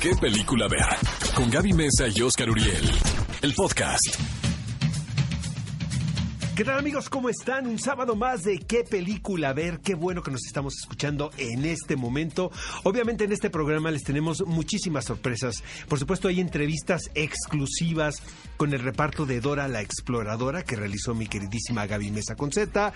¿Qué película ver? Con Gaby Mesa y Oscar Uriel. El podcast. ¿Qué tal amigos? ¿Cómo están? Un sábado más de qué película ver. Qué bueno que nos estamos escuchando en este momento. Obviamente en este programa les tenemos muchísimas sorpresas. Por supuesto hay entrevistas exclusivas con el reparto de Dora la Exploradora que realizó mi queridísima Gaby Mesa Conceta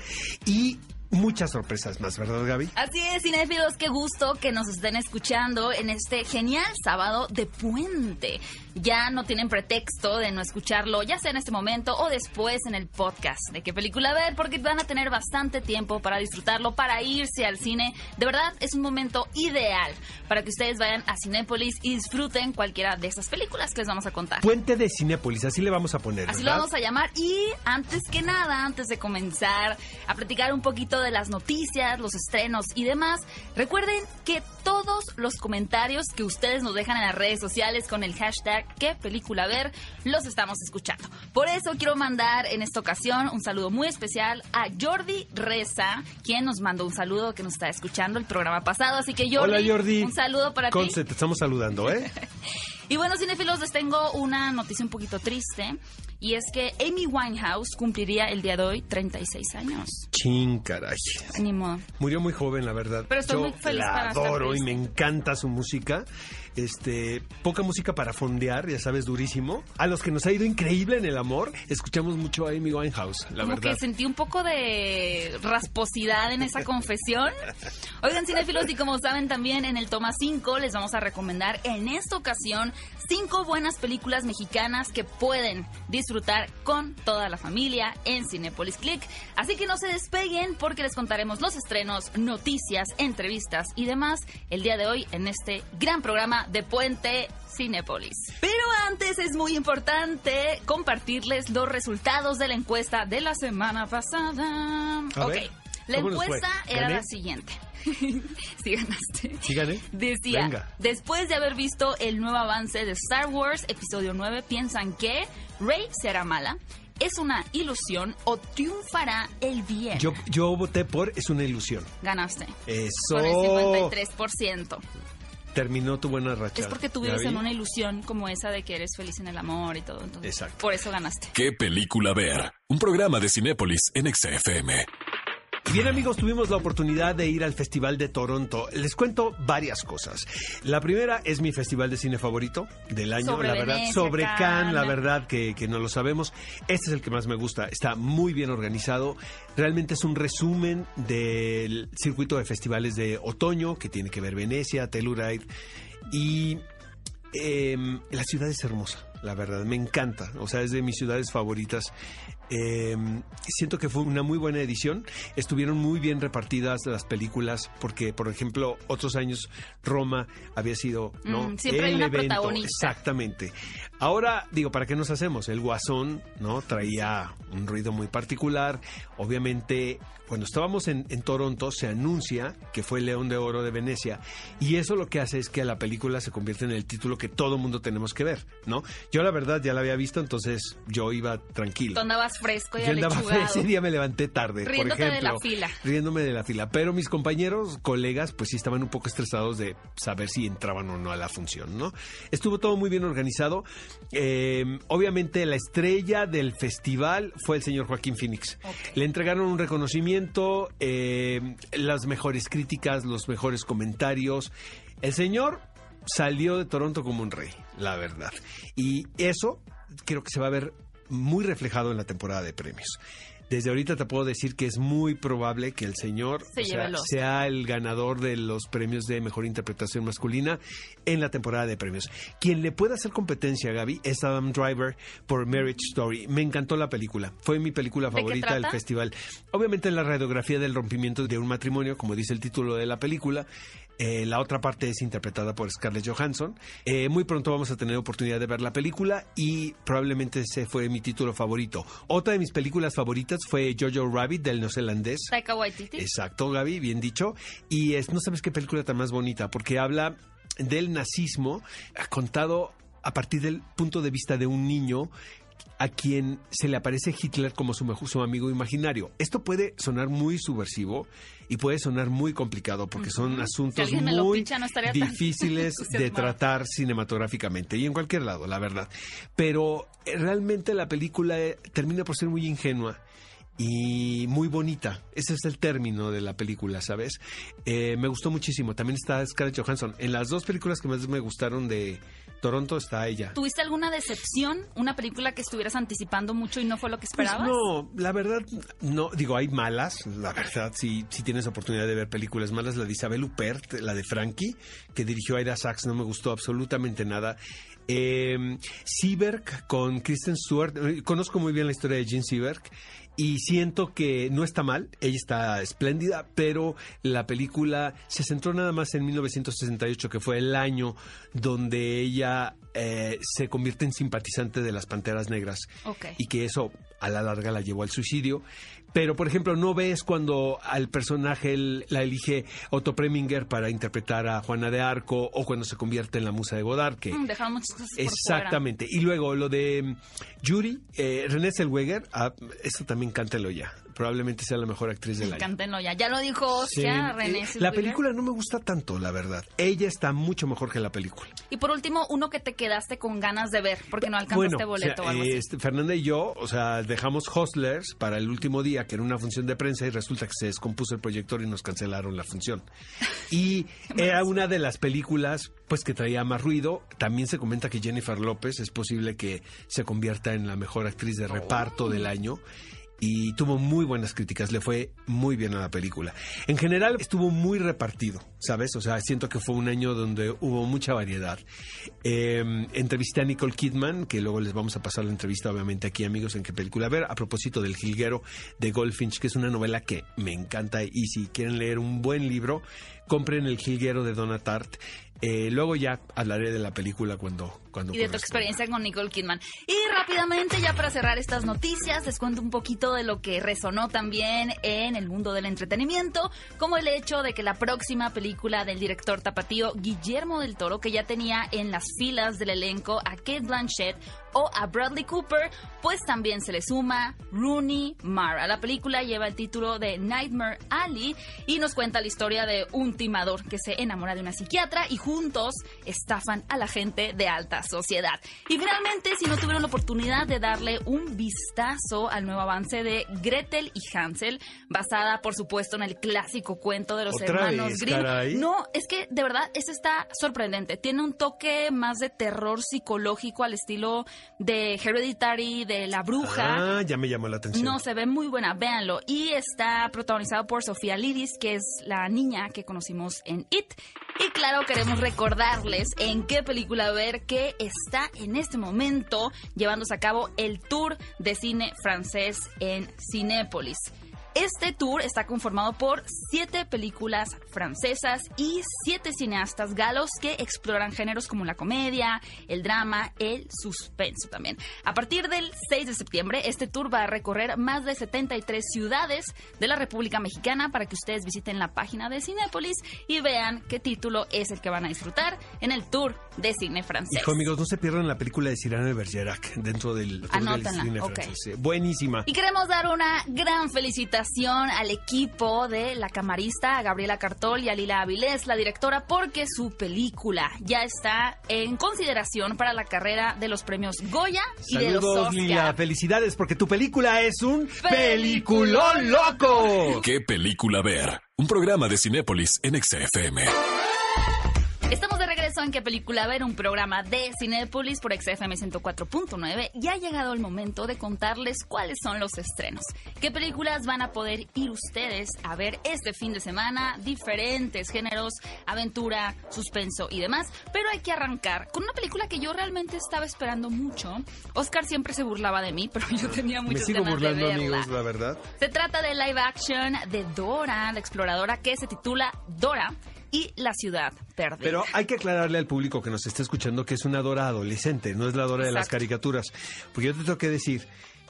y muchas sorpresas más, ¿verdad, Gaby? Así es, cinéfilos, qué gusto que nos estén escuchando en este genial sábado de puente. Ya no tienen pretexto de no escucharlo, ya sea en este momento o después en el podcast de qué película ver, porque van a tener bastante tiempo para disfrutarlo, para irse al cine. De verdad, es un momento ideal para que ustedes vayan a Cinépolis y disfruten cualquiera de esas películas que les vamos a contar. Puente de Cinépolis, así le vamos a poner. Así ¿verdad? lo vamos a llamar. Y antes que nada, antes de comenzar a platicar un poquito de las noticias, los estrenos y demás, recuerden que todos los comentarios que ustedes nos dejan en las redes sociales con el hashtag qué película ver, los estamos escuchando. Por eso quiero mandar en esta ocasión un saludo muy especial a Jordi Reza, quien nos mandó un saludo que nos está escuchando el programa pasado. Así que Jordi, Hola Jordi. un saludo para ti. Conce, te estamos saludando, ¿eh? Y bueno, cinefilos, les tengo una noticia un poquito triste. Y es que Amy Winehouse cumpliría el día de hoy 36 años. Chin, caray. Ni modo. Murió muy joven, la verdad. Pero estoy Yo muy feliz la para estar adoro y me encanta su música. Este, poca música para fondear, ya sabes, durísimo. A los que nos ha ido increíble en el amor, escuchamos mucho a Amy Winehouse, la Como verdad. que sentí un poco de rasposidad en esa confesión. Oigan, cinéfilos, y como saben también en el toma 5 les vamos a recomendar en esta ocasión cinco buenas películas mexicanas que pueden disfrutar con toda la familia en Cinepolis Click. Así que no se despeguen porque les contaremos los estrenos, noticias, entrevistas y demás el día de hoy en este gran programa de Puente Cinepolis. Pero antes es muy importante compartirles los resultados de la encuesta de la semana pasada. A ok, ver, la ¿cómo nos encuesta era la siguiente. sí ganaste. ¿Sí gané? Decía, Venga. después de haber visto el nuevo avance de Star Wars Episodio 9, piensan que Rey será mala, es una ilusión o triunfará el bien. Yo, yo voté por Es una ilusión. Ganaste. Eso. Con el 53%. Terminó tu buena racha. Es porque tú vives ¿Ya en una ilusión como esa de que eres feliz en el amor y todo. Entonces, Exacto. Por eso ganaste. ¿Qué película ver? Un programa de Cinépolis en XFM. Bien amigos, tuvimos la oportunidad de ir al Festival de Toronto. Les cuento varias cosas. La primera es mi festival de cine favorito del año, Sobre la verdad. Venecia, Sobre Cannes, la verdad que, que no lo sabemos. Este es el que más me gusta. Está muy bien organizado. Realmente es un resumen del circuito de festivales de otoño que tiene que ver Venecia, Telluride y Em, la ciudad es hermosa, la verdad, me encanta, o sea, es de mis ciudades favoritas. Em, siento que fue una muy buena edición, estuvieron muy bien repartidas las películas, porque, por ejemplo, otros años Roma había sido, ¿no? Mm, siempre hay una protagonista. Exactamente. Ahora, digo, ¿para qué nos hacemos? El Guasón, ¿no? Traía un ruido muy particular. Obviamente, cuando estábamos en, en Toronto, se anuncia que fue León de Oro de Venecia. Y eso lo que hace es que la película se convierte en el título que todo mundo tenemos que ver, ¿no? Yo, la verdad, ya la había visto, entonces yo iba tranquilo. Tú andabas fresco y Yo andaba alechugado. ese día me levanté tarde, Riéndote por de ejemplo. la fila. Riéndome de la fila. Pero mis compañeros, colegas, pues sí estaban un poco estresados de saber si entraban o no a la función, ¿no? Estuvo todo muy bien organizado. Eh, obviamente la estrella del festival fue el señor Joaquín Phoenix. Le entregaron un reconocimiento, eh, las mejores críticas, los mejores comentarios. El señor salió de Toronto como un rey, la verdad. Y eso creo que se va a ver muy reflejado en la temporada de premios. Desde ahorita te puedo decir que es muy probable que el señor Se o lleve sea, el Oscar. sea el ganador de los premios de mejor interpretación masculina en la temporada de premios. Quien le puede hacer competencia, Gaby, es Adam Driver por Marriage Story. Me encantó la película. Fue mi película ¿De qué favorita del festival. Obviamente la radiografía del rompimiento de un matrimonio, como dice el título de la película. Eh, la otra parte es interpretada por Scarlett Johansson. Eh, muy pronto vamos a tener oportunidad de ver la película y probablemente ese fue mi título favorito. Otra de mis películas favoritas fue Jojo Rabbit del neozelandés. Taika Waititi. Exacto, Gaby, bien dicho. Y es, no sabes qué película tan más bonita, porque habla del nazismo, ha contado a partir del punto de vista de un niño a quien se le aparece Hitler como su, su amigo imaginario. Esto puede sonar muy subversivo y puede sonar muy complicado porque son asuntos muy no difíciles de tratar cinematográficamente y en cualquier lado, la verdad. Pero eh, realmente la película eh, termina por ser muy ingenua y muy bonita. Ese es el término de la película, ¿sabes? Eh, me gustó muchísimo. También está Scarlett Johansson. En las dos películas que más me gustaron de Toronto está ella. ¿Tuviste alguna decepción? ¿Una película que estuvieras anticipando mucho y no fue lo que Pues esperabas? no, la verdad, no, digo, hay malas, la verdad, si, si tienes oportunidad de ver películas malas, la de Isabel Huppert, la de Frankie, que dirigió Aida Sachs, no me gustó absolutamente nada. Eh, Seberg con Kristen Stewart, eh, conozco muy bien la historia de Jean Seberg y siento que no está mal, ella está espléndida, pero la película se centró nada más en 1968, que fue el año donde ella eh, se convierte en simpatizante de las Panteras Negras Ok. y que eso a la larga la llevó al suicidio. Pero, por ejemplo, no ves cuando al personaje él- la elige Otto Preminger para interpretar a Juana de Arco o cuando se convierte en la musa de Godard, que Mm, muchas cosas por Exactamente. Y luego lo de mm, Yuri, eh, René Zellweger, ah, eso también cántelo ya. Probablemente sea la mejor actriz del año. Cántenlo ya. Ya lo dijo Sí. Oscar, René Eh. La película no me gusta tanto, la verdad. Ella está mucho mejor que la película. Y por último, uno que te quedaste con ganas de ver, porque no alcanzaste boleto o sea, o algo así. este, Fernanda y yo, o sea, dejamos Hustlers para el último día, que era una función de prensa, y resulta que se descompuso el proyector y nos cancelaron la función. Y era una de las películas, pues, que traía más ruido. También se comenta que Jennifer López es posible que se convierta en la mejor actriz de reparto del año. Y tuvo muy buenas críticas, le fue muy bien a la película. En general estuvo muy repartido, ¿sabes? O sea, siento que fue un año donde hubo mucha variedad. Eh, entrevisté a Nicole Kidman, que luego les vamos a pasar la entrevista, obviamente, aquí, amigos, en qué película ver, a propósito del Jilguero de Goldfinch, que es una novela que me encanta. Y si quieren leer un buen libro, compren El Jilguero de Donna Tartt. Eh, luego ya hablaré de la película cuando, cuando y de tu experiencia con Nicole Kidman. Y rápidamente, ya para cerrar estas noticias, les cuento un poquito de lo que resonó también en el mundo del entretenimiento, como el hecho de que la próxima película del director tapatío Guillermo del Toro, que ya tenía en las filas del elenco a Kate Blanchett o a Bradley Cooper, pues también se le suma Rooney Mara. La película lleva el título de Nightmare Alley y nos cuenta la historia de un timador que se enamora de una psiquiatra y juntos estafan a la gente de alta sociedad. Y finalmente, si no tuvieron la oportunidad de darle un vistazo al nuevo avance de Gretel y Hansel, basada por supuesto en el clásico cuento de los ¿Otra hermanos vez, Grimm. caray? No, es que de verdad, este está sorprendente. Tiene un toque más de terror psicológico al estilo de Hereditary, de La Bruja. Ah, ya me llamó la atención. No, se ve muy buena, véanlo. Y está protagonizado por Sofía Lidis, que es la niña que conocimos en It. Y claro, queremos recordarles en qué película ver que está en este momento llevándose a cabo el tour de cine francés en Cinépolis. Este tour está conformado por siete películas francesas y siete cineastas galos que exploran géneros como la comedia, el drama, el suspenso también. A partir del 6 de septiembre, este tour va a recorrer más de 73 ciudades de la República Mexicana para que ustedes visiten la página de Cinépolis y vean qué título es el que van a disfrutar en el tour de cine francés. Hijo, amigos, no se pierdan la película de Cyrano de Bergerac dentro del, cine ok. francés. Buenísima. Y queremos dar una gran felicitación al equipo de la camarista, a Gabriela Cartol y a Lila Avilés, la directora, porque su película ya está en consideración para la carrera de los premios Goya y de los Saludos, Oscar. Lila. Felicidades porque tu película es un peliculón loco. ¿Qué película ver? Un programa de Cinépolis en XFM. Estamos de regreso en qué película ver, un programa de Cinépolis por XFM 104.9 y ha llegado el momento de contarles cuáles son los estrenos. ¿Qué películas van a poder ir ustedes a ver este fin de semana? Diferentes géneros, aventura, suspenso y demás. Pero hay que arrancar con una película que yo realmente estaba esperando mucho. Oscar siempre se burlaba de mí, pero yo tenía Me muchas sigo ganas burlando, de verla. amigos, la verdad. Se trata de live action de Dora, la exploradora que se titula Dora y la ciudad perdida. Pero hay que aclararle al público que nos está escuchando que es una Dora adolescente, no es la Dora de las caricaturas. Porque yo te tengo que decir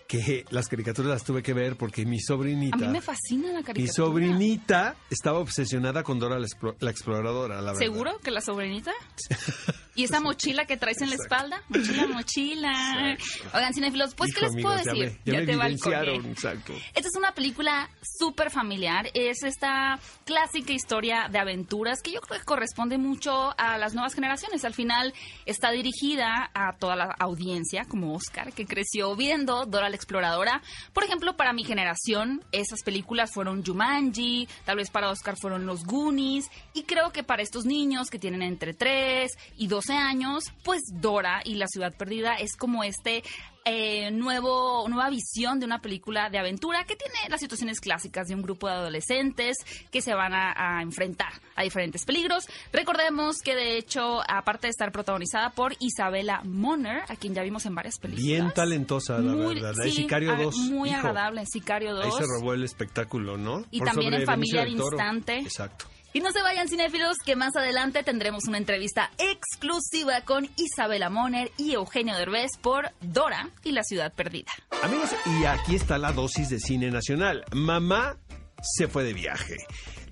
que las caricaturas las tuve que ver porque mi sobrinita... a mí me fascina la caricatura. Mi sobrinita estaba obsesionada con Dora la, explo- la exploradora, la verdad. ¿Seguro que la sobrinita? ¿Y esa mochila que traes en la espalda? Mochila, mochila. Oigan, cinefilos, pues, ¿qué les puedo ya decir? me- ya me balconé. evidenciaron, exacto. Esta es una película súper familiar. Es esta clásica historia de aventuras que yo creo que corresponde mucho a las nuevas generaciones. Al final está dirigida a toda la audiencia, como Oscar, que creció viendo Dora la Exploradora. Por ejemplo, para mi generación, esas películas fueron Jumanji, tal vez para Oscar fueron Los Goonies. Y creo que para estos niños que tienen entre 3 y 12 años, pues Dora y la Ciudad Perdida es como este eh, nuevo, nueva visión de una película de aventura que tiene las situaciones clásicas de un grupo de adolescentes que se van a, a enfrentar a diferentes peligros. Recordemos que de hecho, aparte de estar protagonizada por Isabela Moner, a quien ya vimos en varias películas. Bien talentosa, la Muy- verdad. sí, Es Sicario a- 2. Muy hijo. agradable, Sicario 2. Ahí se robó el espectáculo, ¿no? Y Por también sobre en Familia Toro. Instante. Exacto. Y no se vayan cinéfilos, que más adelante tendremos una entrevista exclusiva con Isabela Moner y Eugenio Derbez por Dora y la Ciudad Perdida. Amigos, y aquí está la dosis de cine nacional. Mamá se fue de viaje.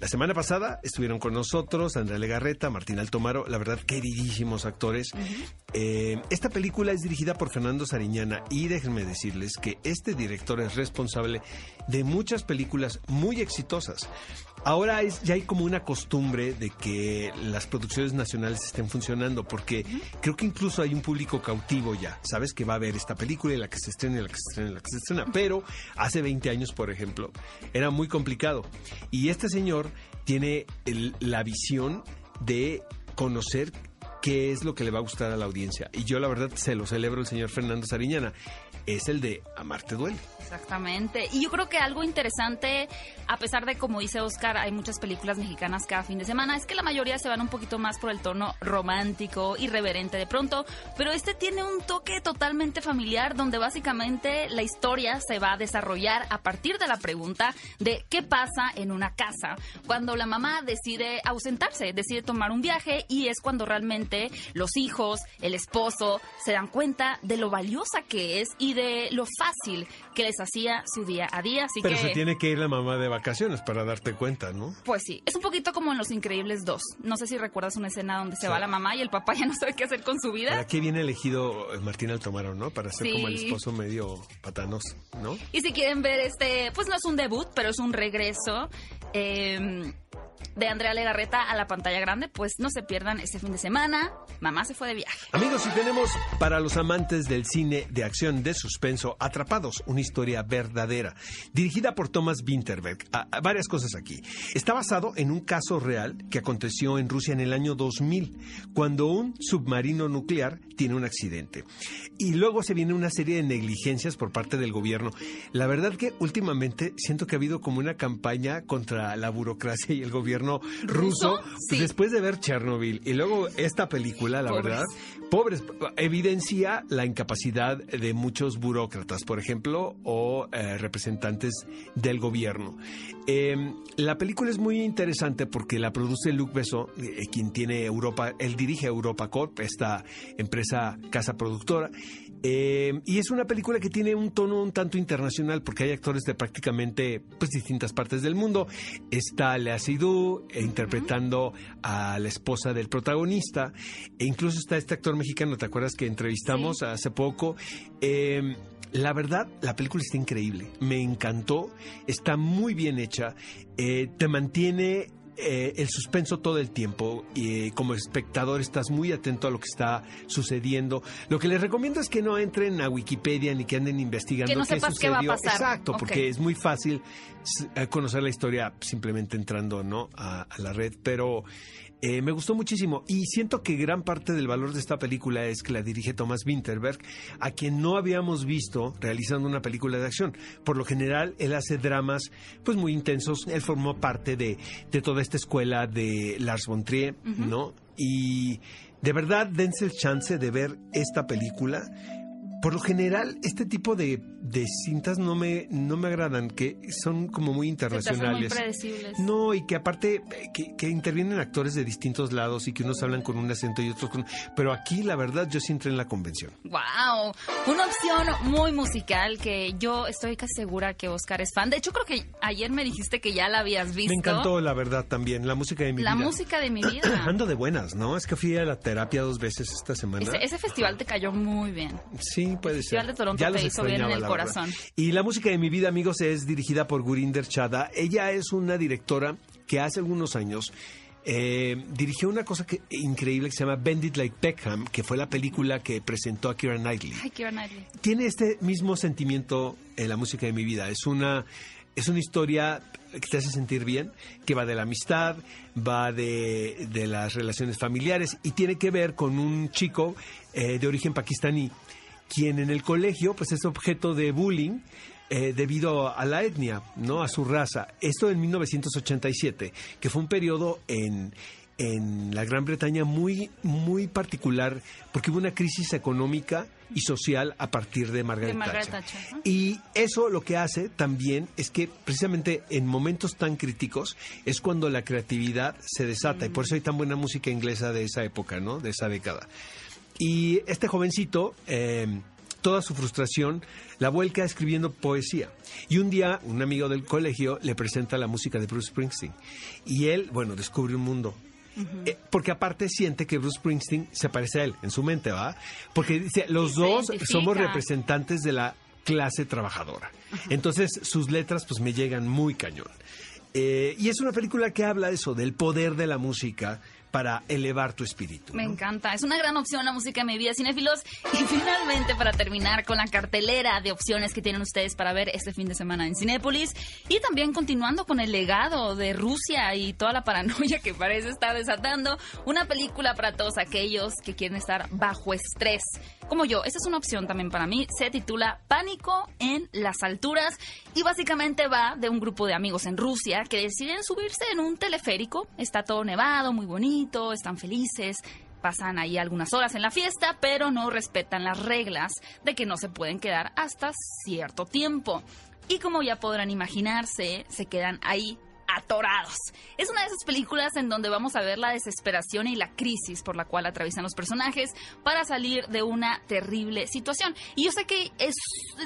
La semana pasada estuvieron con nosotros Andrea Legarreta, Martín Altomaro, la verdad queridísimos actores. Eh, esta película es dirigida por Fernando Sariñana y déjenme decirles que este director es responsable de muchas películas muy exitosas. Ahora es, ya hay como una costumbre de que las producciones nacionales estén funcionando, porque creo que incluso hay un público cautivo ya. Sabes que va a ver esta película y la que se estrena, y la que se estrena, y la que se estrena. Pero hace 20 años, por ejemplo, era muy complicado. Y este señor tiene el- la visión de conocer qué es lo que le va a gustar a la audiencia. Y yo la verdad se lo celebro el señor Fernando Sariñana. Es el de Amarte duele. Exactamente. Y yo creo que algo interesante, a pesar de como dice Oscar, hay muchas películas mexicanas cada fin de semana, es que la mayoría se van un poquito más por el tono romántico, irreverente de pronto, pero este tiene un toque totalmente familiar donde básicamente la historia se va a desarrollar a partir de la pregunta de qué pasa en una casa cuando la mamá decide ausentarse, decide tomar un viaje y es cuando realmente los hijos, el esposo, se dan cuenta de lo valiosa que es y de lo fácil que les hacía su día a día. Así Pero que, se tiene que ir la mamá de vacaciones para darte cuenta, ¿no? pues sí, es un poquito como en Los Increíbles 2. No sé si recuerdas una escena donde se Sí. va la mamá y el papá ya no sabe qué hacer con su vida. Para qué viene elegido eh, Martín Altomaro, ¿no? Para ser Sí. como el esposo medio patanoso, ¿no? Y si quieren ver este, pues no es un debut, pero es un regreso eh, de Andrea Legarreta a la pantalla grande, pues no se pierdan este fin de semana. Mamá se fue de viaje. Amigos, y tenemos para los amantes del cine de acción de suspenso Atrapados, una historia verdadera, dirigida por Thomas Winterberg. Ah, ah, varias cosas aquí. Está basado en un caso real que aconteció en Rusia en el año 2000, cuando un submarino nuclear tiene un accidente. Y luego se viene una serie de negligencias por parte del gobierno. La verdad que últimamente siento que ha habido como una campaña contra la burocracia y el gobierno ruso, ¿Ruso? pues, Sí. después de ver Chernobyl y luego esta película, la Pobres. verdad, pobres, evidencia la incapacidad de muchos burócratas, por ejemplo, o eh, representantes del gobierno. Eh, la película es muy interesante porque la produce Luc Besson, eh, quien tiene Europa, él dirige Europa Corp, esta empresa casa productora. Eh, y es una película que tiene un tono un tanto internacional porque hay actores de prácticamente pues, distintas partes del mundo. Está Lea Seydoux eh, interpretando a la esposa del protagonista. E incluso está este actor mexicano, ¿te acuerdas que entrevistamos Sí. hace poco? Eh, la verdad, la película está increíble. Me encantó. Está muy bien hecha. Eh, te mantiene eh, el suspenso todo el tiempo y como espectador estás muy atento a lo que está sucediendo. Lo que les recomiendo es que no entren a Wikipedia ni que anden investigando Que no qué sepas qué va a sucedió. pasar. Exacto, porque es muy fácil eh, conocer la historia simplemente entrando no a, a la red, pero eh, me gustó muchísimo y siento que gran parte del valor de esta película es que la dirige Thomas Winterberg, a quien no habíamos visto realizando una película de acción. Por lo general, él hace dramas pues muy intensos. Él formó parte de, de toda esta escuela de Lars von Trier, ¿no? Y de verdad, dense el chance de ver esta película por lo general, este tipo de, de cintas no me, no me agradan, que son como muy internacionales. muy predecibles. No, y que aparte que, que intervienen actores de distintos lados y que unos hablan con un acento y otros con... Pero aquí, la verdad, yo sí entré en la convención. Wow, una opción muy musical que yo estoy casi segura que Oscar es fan. De hecho, creo que ayer me dijiste que ya la habías visto. Me encantó, la verdad, también, la música de mi La vida. música de mi vida. Ando de buenas, ¿no? Es que fui a la terapia dos veces esta semana. Ese, ese festival te cayó muy bien. Sí, puede ser. de Toronto Ya te los hizo bien en extrañaba, el la verdad. corazón. Y la música de mi vida, amigos, es dirigida por Gurinder Chada. Ella es una directora que hace algunos años eh, dirigió una cosa que, increíble que se llama Bend It Like Beckham, que fue la película que presentó a Keira Knightley. Ay, Keira Knightley. Tiene este mismo sentimiento en la música de mi vida. Es una, es una historia que te hace sentir bien, que va de la amistad, va de, de las relaciones familiares y tiene que ver con un chico eh, de origen pakistaní, quien en el colegio pues es objeto de bullying eh, debido a la etnia, ¿no? A su raza. Esto en 1987, que fue un periodo en, en la Gran Bretaña muy, muy particular, porque hubo una crisis económica y social a partir de Margaret, De Margaret Thatcher. Thatcher, ¿no? Y eso lo que hace también es que precisamente en momentos tan críticos es cuando la creatividad se desata y por eso hay tan buena música inglesa de esa época, ¿no? De esa década. Y este jovencito, eh, toda su frustración la vuelca escribiendo poesía. Y un día un amigo del colegio le presenta la música de Bruce Springsteen. Y él, bueno, descubre un mundo. Eh, porque aparte siente que Bruce Springsteen se parece a él, en su mente, ¿va? Porque dice, los Se dos identifica. somos representantes de la clase trabajadora. Entonces sus letras pues me llegan muy cañón. Eh, y es una película que habla de eso, del poder de la música para elevar tu espíritu. Me ¿no? encanta. Es una gran opción la música de mi vida, cinéfilos. Y finalmente, para terminar con la cartelera de opciones que tienen ustedes para ver este fin de semana en Cinépolis. Y también continuando con el legado de Rusia y toda la paranoia que parece estar desatando. Una película para todos aquellos que quieren estar bajo estrés. Como yo, esta es una opción también para mí. Se titula Pánico en las alturas. Y básicamente va de un grupo de amigos en Rusia que deciden subirse en un teleférico. Está todo nevado, muy están felices. Pasan ahí algunas horas en la fiesta, pero no respetan las reglas de que no se pueden quedar hasta cierto tiempo. Y como ya podrán imaginarse, se quedan ahí atorados. Es una de esas películas en donde vamos a ver la desesperación y la crisis por la cual atraviesan los personajes para salir de una terrible situación. Y yo sé que es,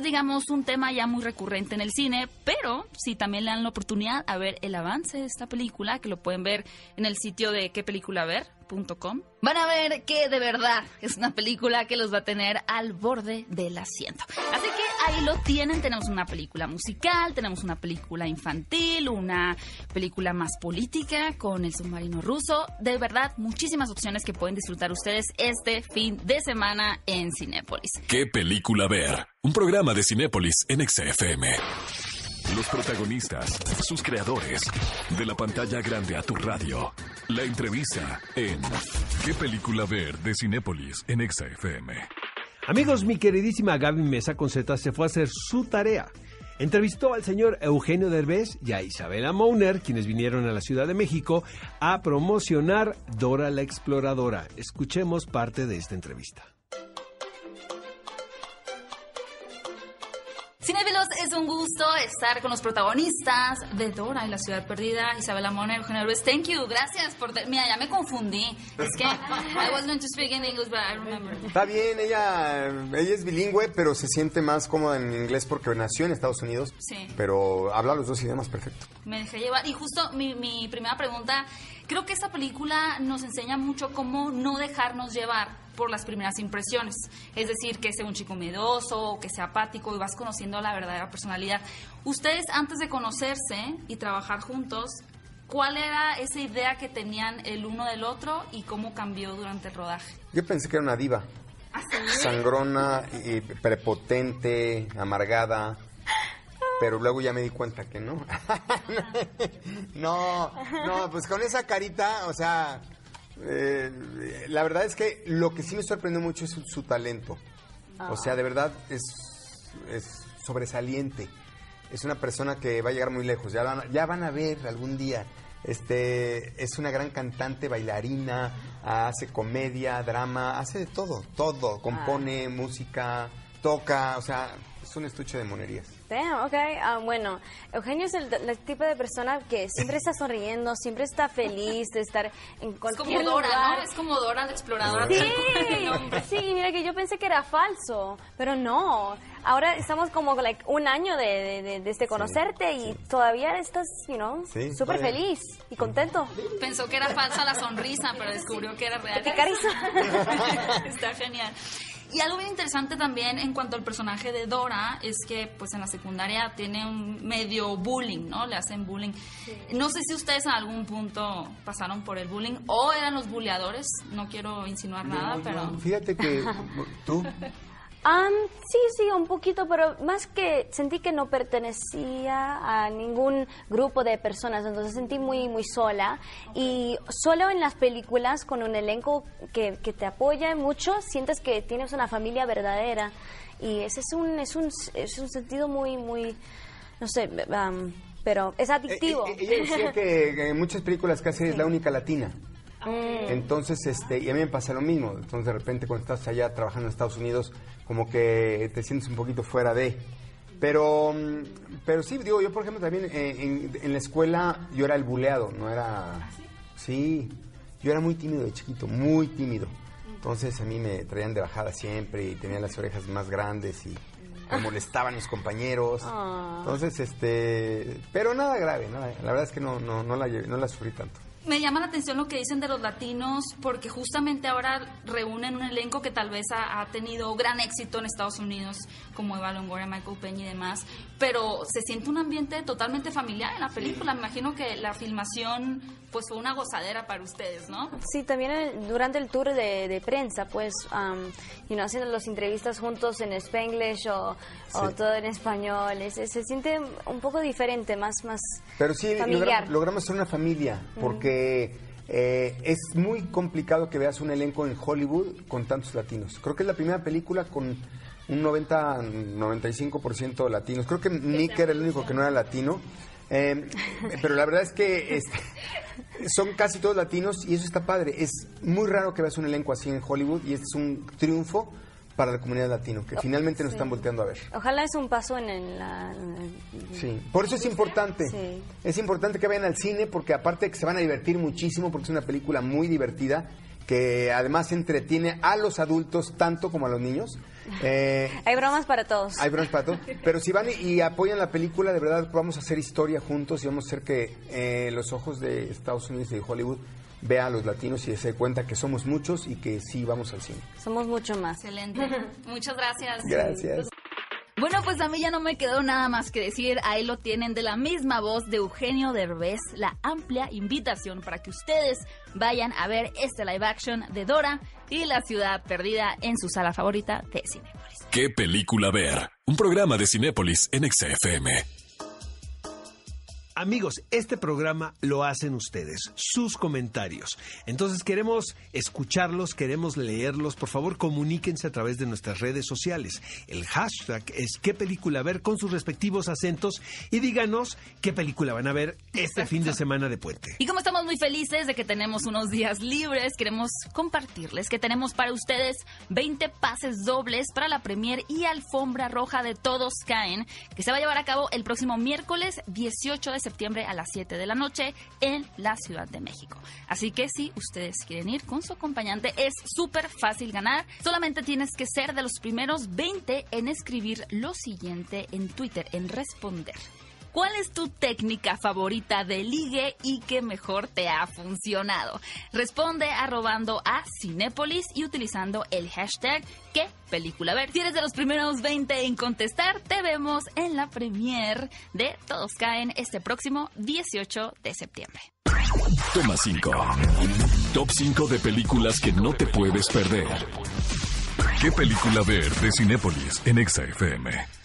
digamos, un tema ya muy recurrente en el cine, pero si también le dan la oportunidad a ver el avance de esta película, que lo pueden ver en el sitio de qué película ver. .com, van a ver que de verdad es una película que los va a tener al borde del asiento. Así que ahí lo tienen, tenemos una película musical, tenemos una película infantil, una película más política con el submarino ruso. De verdad, muchísimas opciones que pueden disfrutar ustedes este fin de semana en Cinépolis. ¿Qué película ver? Un programa de Cinépolis en XFM. Los protagonistas, sus creadores, de la pantalla grande a tu radio. La entrevista en ¿Qué película ver? de Cinépolis en XFM. Amigos, mi queridísima Gaby Mesa con Z se fue a hacer su tarea. Entrevistó al señor Eugenio Derbez y a Isabela Mouner, quienes vinieron a la Ciudad de México a promocionar Dora la Exploradora. Escuchemos parte de esta entrevista. Cinefilos, es un gusto estar con los protagonistas de Dora y la ciudad perdida, Isabela Mona Eugenio. Thank you, gracias por... Mira, ya me confundí. Es que I was going to speak in English, but I remember. Está bien, ella, ella es bilingüe, pero se siente más cómoda en inglés porque nació en Estados Unidos. Sí. Pero habla los dos idiomas perfecto. Me dejé llevar. Y justo mi, mi primera pregunta, creo que esta película nos enseña mucho cómo no dejarnos llevar por las primeras impresiones. Es decir, que sea un chico miedoso, que sea apático y vas conociendo la verdadera personalidad. Ustedes antes de conocerse y trabajar juntos, ¿cuál era esa idea que tenían el uno del otro y cómo cambió durante el rodaje? Yo pensé que era una diva. ¿Así? Sangrona, y prepotente, amargada. Pero luego ya me di cuenta que no. no, no, pues con esa carita, o sea, eh, la verdad es que lo que sí me sorprendió mucho es su, su talento. O sea, de verdad es, es sobresaliente. Es una persona que va a llegar muy lejos. Ya van, a- ya van a ver algún día. Este, es una gran cantante, bailarina, hace comedia, drama, hace de todo, todo. Compone música, toca, o sea, es un estuche de monerías. Damn, ok. Ah, bueno, Eugenio es el, el tipo de persona que siempre está sonriendo, siempre está feliz de estar en Es cualquier como Dora, lugar. ¿no? Es como Dora la exploradora. Sí, sí, mira que yo pensé que era falso, pero no. Ahora estamos como like, un año de, de, de- desde conocerte y todavía estás, you know, Sí, súper todavía. feliz y contento. Pensó que era falsa la sonrisa, pero descubrió que era real. ¡Qué cariza! Está genial. Y algo bien interesante también en cuanto al personaje de Dora es que pues en la secundaria tiene un medio bullying, ¿no? Le hacen bullying. No sé si ustedes en algún punto pasaron por el bullying o eran los bulleadores, no quiero insinuar nada, No, pero no, Fíjate que tú, Am, sí, sí, un poquito, pero más que sentí que no pertenecía a ningún grupo de personas, entonces sentí muy, muy sola. Y solo en las películas, con un elenco que, que te apoya mucho, sientes que tienes una familia verdadera. Y ese es un, es un, es un sentido muy, muy, no sé, am, pero es adictivo. Eh, eh, ella decía que en muchas películas casi es la única latina. Entonces, este, y a mí me pasa lo mismo. Entonces, de repente, cuando estás allá trabajando en Estados Unidos, como que te sientes un poquito fuera de. Pero, mm, pero sí, digo, yo por ejemplo también eh, en, en la escuela yo era el buleado, no era... Sí, yo era muy tímido de chiquito, muy tímido. Entonces a mí me traían de bajada siempre y tenía las orejas más grandes y me molestaban mis compañeros. Ah. Entonces, este... Pero nada grave, nada, la verdad es que no, no, no, la, llevé- no la sufrí tanto. Me llama la atención lo que dicen de los latinos, porque justamente ahora reúnen un elenco que tal vez ha, ha tenido gran éxito en Estados Unidos, como Eva Longoria, Michael Peña y demás, pero se siente un ambiente totalmente familiar en la película. Me imagino que la filmación pues fue una gozadera para ustedes, ¿no? Sí, también el- durante el tour de, de prensa, pues, um, you know, haciendo las entrevistas juntos en Spanglish o, todo en español, es- es- se siente un poco diferente, más, más Pero sí, familiar. logra- logramos ser una familia, porque eh, es muy complicado que veas un elenco en Hollywood con tantos latinos. Creo que es la primera película con un 90-95% latinos. Creo que Nick era el único que no era latino. Eh, pero la verdad es que este, son casi todos latinos y eso está padre. Es muy raro que veas un elenco así en Hollywood y este es un triunfo para la comunidad latino, que finalmente nos están volteando a ver. Ojalá es un paso en el... la- en el- Sí, por eso es importante. Sí. Es importante que vayan al cine porque aparte que se van a divertir muchísimo porque es una película muy divertida que además entretiene a los adultos tanto como a los niños. Eh, Hay bromas para todos. hay bromas para todo. Pero si van y, y apoyan la película, de verdad vamos a hacer historia juntos y vamos a hacer que eh, los ojos de Estados Unidos y de Hollywood vean a los latinos y se dé cuenta que somos muchos y que sí vamos al cine. Somos mucho más. Excelente. Muchas gracias. Gracias. Bueno, pues a mí ya no me quedó nada más que decir. Ahí lo tienen de la misma voz de Eugenio Derbez, la amplia invitación para que ustedes vayan a ver este live action de Dora y la ciudad perdida en su sala favorita de Cinepolis. ¿Qué película ver? Un programa de Cinépolis en XFM. Amigos, este programa lo hacen ustedes, sus comentarios. Entonces queremos escucharlos, queremos leerlos. Por favor, comuníquense a través de nuestras redes sociales. El hashtag es qué película ver con sus respectivos acentos y díganos qué película van a ver este fin de semana de puente. Y como estamos muy felices de que tenemos unos días libres, queremos compartirles que tenemos para ustedes 20 pases dobles para la premier y alfombra roja de Todos Caen, que se va a llevar a cabo el próximo miércoles 18 de septiembre a las 7 de la noche en la Ciudad de México. Así que si ustedes quieren ir con su acompañante, es súper fácil ganar. Solamente tienes que ser de los primeros 20 en escribir lo siguiente en Twitter, en responder. ¿Cuál es tu técnica favorita de ligue y que mejor te ha funcionado? Responde arrobando a Cinépolis y utilizando el hashtag ¿Qué película ver? Si eres de los primeros 20 en contestar, te vemos en la premier de Todos Caen este próximo 18 de septiembre. Toma 5. Top 5 de películas que no te puedes perder. ¿Qué película ver de Cinépolis en XFM?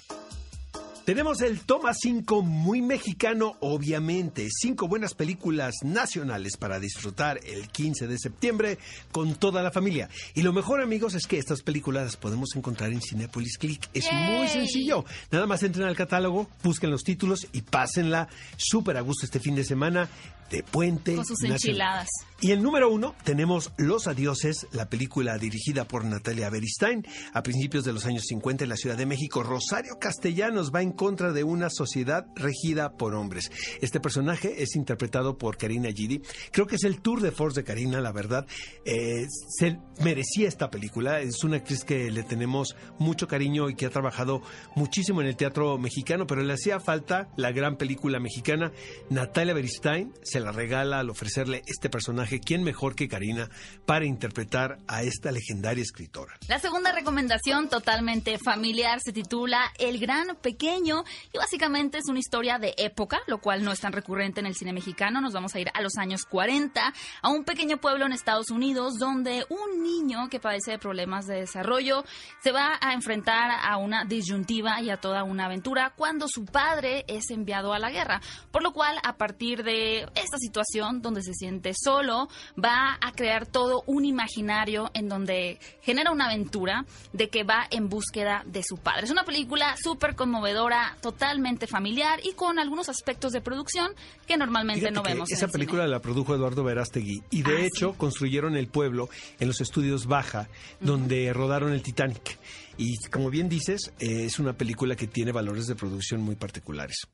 Tenemos el Toma 5 muy mexicano, obviamente. Cinco buenas películas nacionales para disfrutar el 15 de septiembre con toda la familia. Y lo mejor, amigos, es que estas películas las podemos encontrar en Cinepolis Click. Es muy sencillo. Nada más entren al catálogo, busquen los títulos y pásenla súper a gusto este fin de semana de Puente Con sus Nacional. enchiladas. Y el número uno tenemos Los Adioses, la película dirigida por Natalia Beristain a principios de los años 50 en la Ciudad de México. Rosario Castellanos va en contra de una sociedad regida por hombres. Este personaje es interpretado por Karina Gidi. Creo que es el tour de force de Karina, la verdad. Eh, se merecía esta película. Es una actriz que le tenemos mucho cariño y que ha trabajado muchísimo en el teatro mexicano, pero le hacía falta la gran película mexicana. Natalia Beristain se la regala al ofrecerle este personaje. ¿Quién mejor que Karina para interpretar a esta legendaria escritora? La segunda recomendación, totalmente familiar, se titula El Gran Pequeño y básicamente es una historia de época, lo cual no es tan recurrente en el cine mexicano. Nos vamos a ir a los años 40, a un pequeño pueblo en Estados Unidos donde un niño que padece de problemas de desarrollo se va a enfrentar a una disyuntiva y a toda una aventura cuando su padre es enviado a la guerra. Por lo cual, a partir de esta situación donde se siente solo, va a crear todo un imaginario en donde genera una aventura de que va en búsqueda de su padre. Es una película súper conmovedora, totalmente familiar y con algunos aspectos de producción que normalmente Fíjate no que vemos. en Esa el película cine. la produjo Eduardo Verástegui y de Ah, hecho sí. construyeron el pueblo en los estudios Baja, donde rodaron el Titanic. Y como bien dices, eh, es una película que tiene valores de producción muy particulares.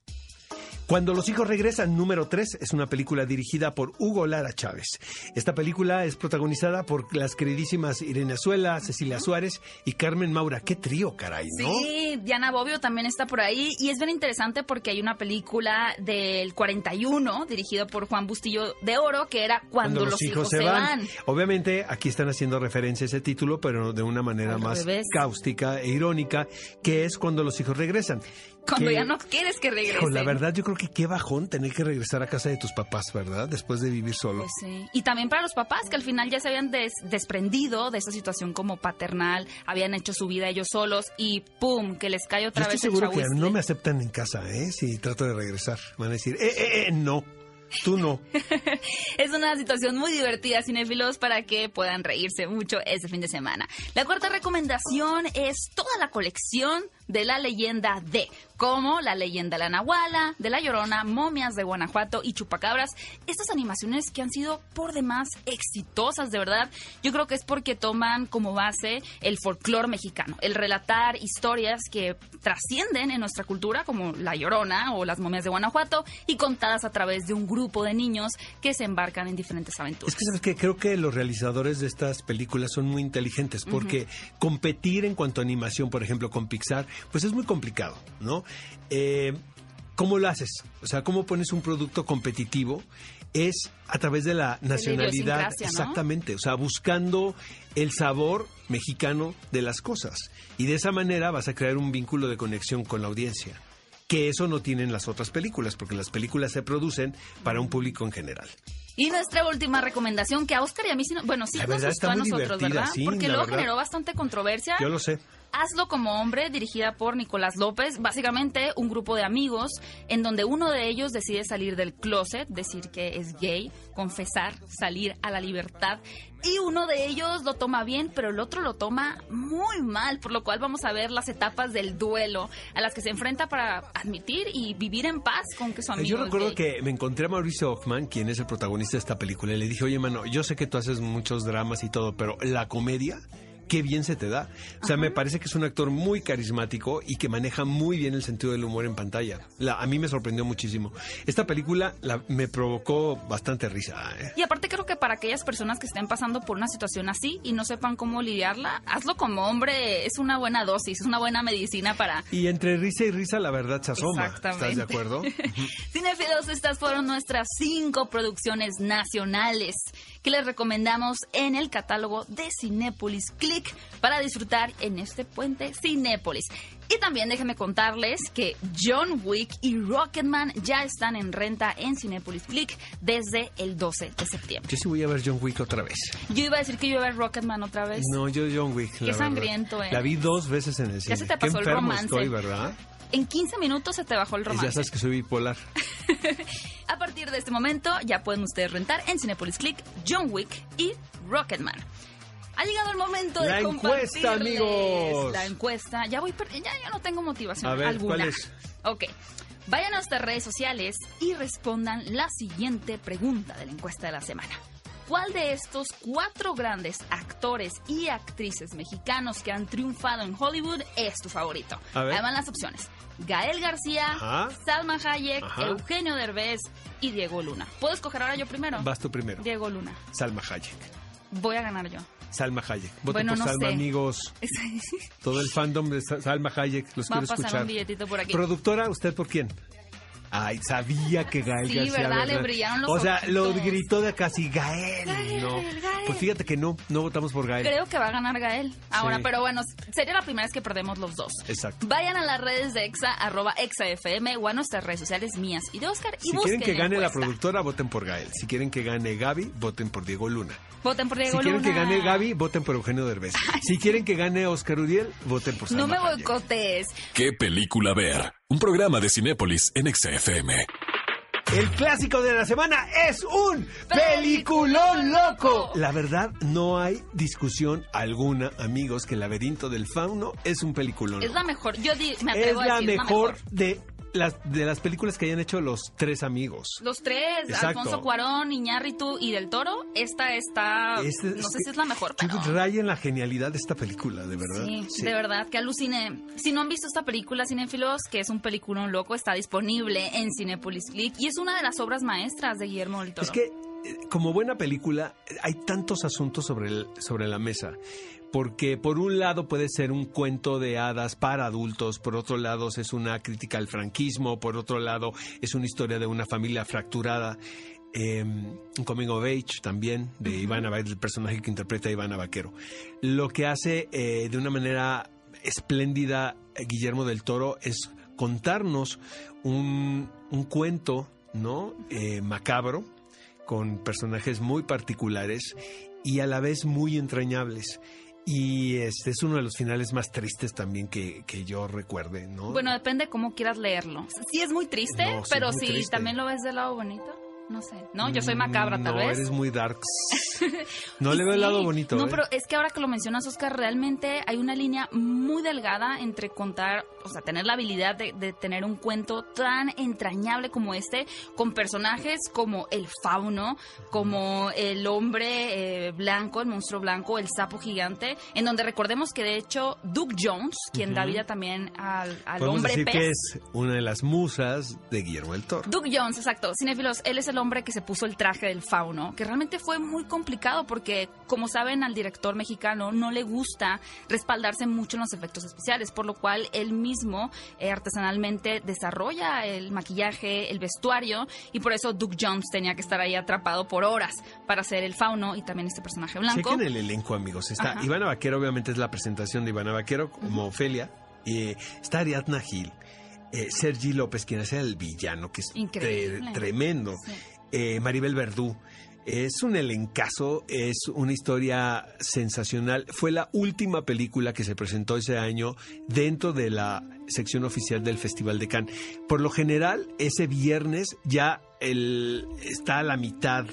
Cuando los hijos regresan, número 3, es una película dirigida por Hugo Lara Chávez. Esta película es protagonizada por las queridísimas Irene Azuela, Cecilia Suárez y Carmen Maura. Qué trío, caray, ¿no? Sí, Diana Bobbio también está por ahí y es bien interesante porque hay una película del 41 dirigida por Juan Bustillo de Oro que era Cuando, los, hijos, se van. Obviamente aquí están haciendo referencia a ese título, pero de una manera Al más revés. cáustica e irónica, que es cuando los hijos regresan. Cuando Que- ya no quieres que regrese. La verdad, yo creo que qué bajón tener que regresar a casa de tus papás, ¿verdad? Después de vivir solo. Pues sí. Y también para los papás que al final ya se habían des- desprendido de esa situación como paternal, habían hecho su vida ellos solos y ¡pum! que les cae Yo otra estoy vez el seguro que chahuizle. no me aceptan en casa, ¿eh? Si trato de regresar. Van a decir, eh, eh, eh, no. Tú no. Es una situación muy divertida, cinéfilos, para que puedan reírse mucho este fin de semana. La cuarta recomendación es toda la colección de la leyenda de, como la leyenda de la Nahuala, de la Llorona, momias de Guanajuato y chupacabras. Estas animaciones que han sido por demás exitosas, de verdad. Yo creo que es porque toman como base el folclore mexicano, el relatar historias que trascienden en nuestra cultura, como la Llorona o las momias de Guanajuato, y contadas a través de un grupo de niños que se embarcan en diferentes aventuras. Es que, ¿sabes? Creo que los realizadores de estas películas son muy inteligentes porque competir en cuanto a animación, por ejemplo, con Pixar, pues es muy complicado, ¿no? Eh, ¿Cómo lo haces? O sea, ¿cómo pones un producto competitivo? Es a través de la nacionalidad. Exactamente. O sea, buscando el sabor mexicano de las cosas. Y de esa manera vas a crear un vínculo de conexión con la audiencia. Que eso no tienen las otras películas, porque las películas se producen para un público en general. Y nuestra última recomendación, que a Oscar y a mí, bueno, sí La nos gustó a nosotros, ¿verdad? sí, Porque luego verdad. generó bastante controversia. Yo lo sé. Hazlo como hombre, dirigida por Nicolás López. Básicamente, un grupo de amigos en donde uno de ellos decide salir del closet, decir que es gay, confesar, salir a la libertad. Y uno de ellos lo toma bien, pero el otro lo toma muy mal, por lo cual vamos a ver las etapas del duelo a las que se enfrenta para admitir y vivir en paz con que su amigo Yo es recuerdo gay. que me encontré a Mauricio Hoffman, quien es el protagonista de esta película, y le dije, oye, mano, yo sé que tú haces muchos dramas y todo, pero la comedia, qué bien se te da. O sea, me parece que es un actor muy carismático y que maneja muy bien el sentido del humor en pantalla. La- a mí me sorprendió muchísimo. Esta película la- me provocó bastante risa. ¿eh? Y aparte creo que para aquellas personas que estén pasando por una situación así y no sepan cómo lidiarla, hazlo como hombre, es una buena dosis, es una buena medicina para... Y entre risa y risa, la verdad se asoma. Exactamente. ¿Estás de acuerdo? Cinefilos, estas fueron nuestras cinco producciones nacionales que les recomendamos en el catálogo de Cinépolis Click para disfrutar en este puente Cinépolis. Y también déjenme contarles que John Wick y Rocketman ya están en renta en Cinépolis Click desde el 12 de septiembre. Yo sí voy a ver John Wick otra vez. Yo iba a decir que yo iba a ver Rocketman otra vez. No, yo John Wick. la verdad. sangriento, ¿eh? La vi dos veces en el cine. Ya se te Qué pasó el enfermo romance. estoy, ¿verdad? En 15 minutos se te bajó el Ya romance. sabes que soy bipolar. A partir de este momento ya pueden ustedes rentar en Cinepolis Click John Wick y Rocketman. Ha llegado el momento de La encuesta, compartirles amigos. La encuesta. Ya voy, ya, ya no tengo motivación A ver, alguna. ¿cuál es? Ok. Vayan a nuestras redes sociales y respondan la siguiente pregunta de la encuesta de la semana. ¿Cuál de estos cuatro grandes actores y actrices mexicanos que han triunfado en Hollywood es tu favorito? A ver. Ahí van las opciones. Gael García, Ajá. Salma Hayek, Ajá. Eugenio Derbez y Diego Luna. ¿Puedo escoger ahora yo primero? Vas tú primero. Diego Luna. Salma Hayek. Voy a ganar yo. Salma Hayek. Voten Bueno, por no Salma, sé. amigos. Todo el fandom de Sa- Salma Hayek los Va a quiero pasar escuchar. un billetito por aquí. Productora, ¿usted por quién? Ay, sabía que Gael Sí, García ¿verdad? Le brillaron los O sea, lo ojitos. gritó de casi Gael. Gael, no. Gael. Pues fíjate que no, no votamos por Gael. Creo que va a ganar Gael. Ahora, Sí. pero bueno, sería la primera vez que perdemos los dos. Exacto. Vayan a las redes de EXA, arroba EXAFM o a nuestras redes sociales mías y de Oscar y Si quieren que gane la productora, voten por Gael. Si quieren que gane Gaby, voten por Diego Luna. Voten por Diego si quieren Luna. que gane Gaby, voten por Eugenio Derbez. Si quieren que gane Oscar Uriel, voten por Salma No me Hayek. boicotes. ¿Qué película ver? Un programa de Cinépolis en XFM. El clásico de la semana es un peliculón loco. La verdad, no hay discusión alguna, amigos, que el laberinto del fauno es un peliculón Es loco. la mejor. Yo di- me Es atrevo a la decir, mejor de las, de las películas que hayan hecho los tres amigos. Los tres, Exacto. Alfonso Cuarón, Iñárritu y Del Toro, esta está, Este- no sé si es la mejor, pero... raya en la genialidad de esta película, de verdad. Sí, de verdad, que alucine. Si no han visto esta película, Cinéfilos, que es un peliculón loco, está disponible en Cinepolis Click y es una de las obras maestras de Guillermo del Toro. Es que, eh, como buena película, hay tantos asuntos sobre, el- sobre la mesa. Porque por un lado puede ser un cuento de hadas para adultos, por otro lado es una crítica al franquismo, por otro lado es una historia de una familia fracturada. eh, un coming of age también de Ivana, del personaje que interpreta a Ivana Vaquero. Lo que hace eh, de una manera espléndida eh, Guillermo del Toro es contarnos un, un cuento, ¿no? Eh, macabro, con personajes muy particulares y a la vez muy entrañables. Y este es uno de los finales más tristes también que, que yo recuerde, ¿no? Bueno, depende cómo quieras leerlo. Sí es muy triste, No, sí pero muy si triste. también lo ves del lado bonito, no sé. No, yo soy macabra tal no, vez. eres muy darks. No le veo el lado bonito. No, ¿eh? pero es que ahora que lo mencionas, Oscar, realmente hay una línea muy delgada entre contar, o sea, tener la habilidad de, de tener un cuento tan entrañable como este, con personajes como el fauno, como el hombre eh, blanco, el monstruo blanco, el sapo gigante, en donde recordemos que de hecho Duke Jones, quien da vida también al, al Podemos hombre decir pez. que es una de las musas de Guillermo del Toro. Duke Jones, exacto. Cinéfilos, él es el hombre que se puso el traje del fauno, que realmente fue muy complicado porque, como saben, al director mexicano no le gusta respaldarse mucho en los efectos especiales, por lo cual él mismo eh, artesanalmente desarrolla el maquillaje, el vestuario, y por eso Duke Jones tenía que estar ahí atrapado por horas para hacer el fauno y también este personaje blanco. Chequen el elenco, amigos. Está Ajá. Ivana Vaquero, obviamente es la presentación de Ivana Vaquero como Ofelia. Eh, está Ariadna Gil. Eh, Sergi López, quien hace el villano, que es tre- tremendo. Sí. Eh, Maribel Verdú. Es un elencazo, es una historia sensacional. Fue la última película que se presentó ese año dentro de la sección oficial del Festival de Cannes. Por lo general, ese viernes ya el, está a la mitad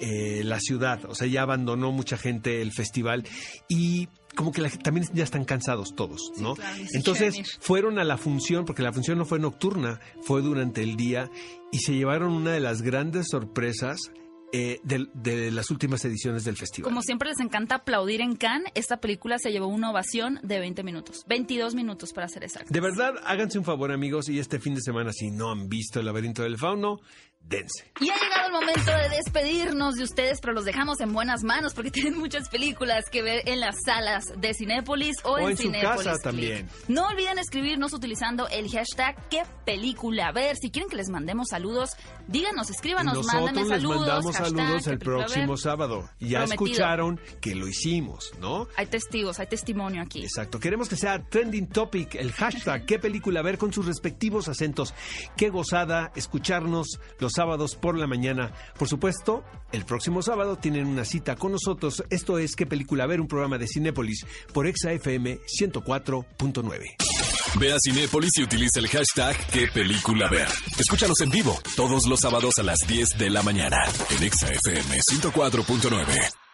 eh, la ciudad, o sea, ya abandonó mucha gente el festival y como que la- también ya están cansados todos, ¿no? claro, Entonces fueron a la función, porque la función no fue nocturna, fue durante el día y se llevaron una de las grandes sorpresas eh, de, de las últimas ediciones del festival. Como siempre les encanta aplaudir en Cannes, esta película se llevó una ovación de 20 minutos, 22 minutos para ser exacto. De verdad, háganse un favor, amigos, y este fin de semana, si no han visto El laberinto del fauno, dense. Y ha llegado el momento de despedirnos de ustedes, pero los dejamos en buenas manos porque tienen muchas películas que ver en las salas de Cinépolis o, O en, en su Cinépolis casa Click. también. No olviden escribirnos utilizando el hashtag qué película ver. Si quieren que les mandemos saludos, díganos, escríbanos, nosotros mándenme les saludos. mandamos hashtag, saludos el próximo sábado. Ya Prometido. escucharon que lo hicimos, ¿no? Hay testigos, hay testimonio aquí. Exacto. Queremos que sea trending topic el hashtag qué película ver con sus respectivos acentos. Qué gozada escucharnos los sábados por la mañana. Por supuesto, el próximo sábado tienen una cita con nosotros. Esto es qué película ver, un programa de Cinépolis por Exa FM 104.9. Ve a Cinépolis y utiliza el hashtag qué película ver. Escúchanos en vivo todos los sábados a las 10 de la mañana en ExaFM 104.9.